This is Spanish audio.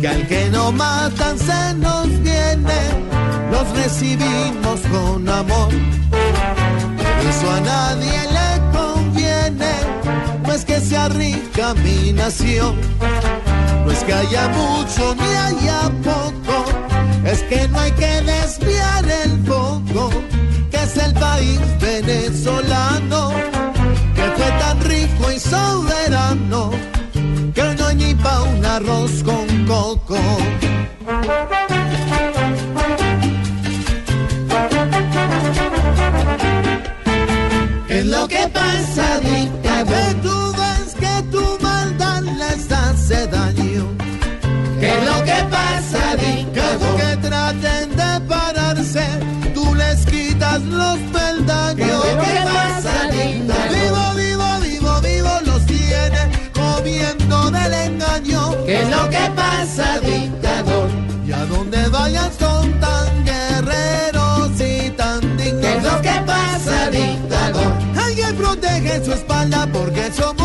Que al que no matan se nos viene, los recibimos con amor. Eso a nadie le conviene, no es que sea rica mi nación, no es que haya mucho ni haya poco, es que no hay que desviar el foco, que es el país venezolano que fue tan rico y soberano arroz con coco. ¿Qué es lo que pasa, dictador? Que tú ves que tu maldad les hace daño. ¿Qué es lo que pasa, dictador? Que traten de pararse, tú les quitas los peldaños. ¿Qué es lo que pasa, dictador? Y a donde vayas son tan guerreros y tan dignos. ¿Qué es lo que pasa, dictador? Alguien protege su espalda porque somos